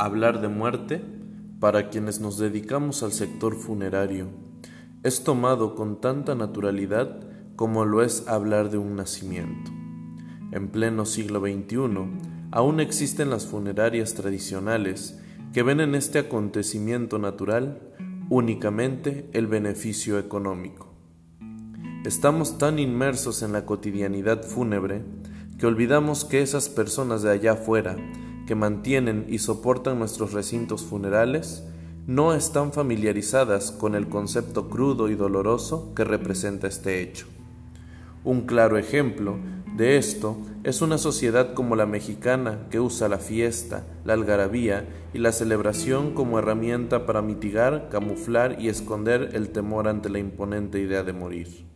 Hablar de muerte, para quienes nos dedicamos al sector funerario, es tomado con tanta naturalidad como lo es hablar de un nacimiento. En pleno siglo XXI, aún existen las funerarias tradicionales que ven en este acontecimiento natural únicamente el beneficio económico. Estamos tan inmersos en la cotidianidad fúnebre que olvidamos que esas personas de allá afuera que mantienen y soportan nuestros recintos funerales no están familiarizadas con el concepto crudo y doloroso que representa este hecho. Un claro ejemplo de esto es una sociedad como la mexicana que usa la fiesta, la algarabía y la celebración como herramienta para mitigar, camuflar y esconder el temor ante la imponente idea de morir.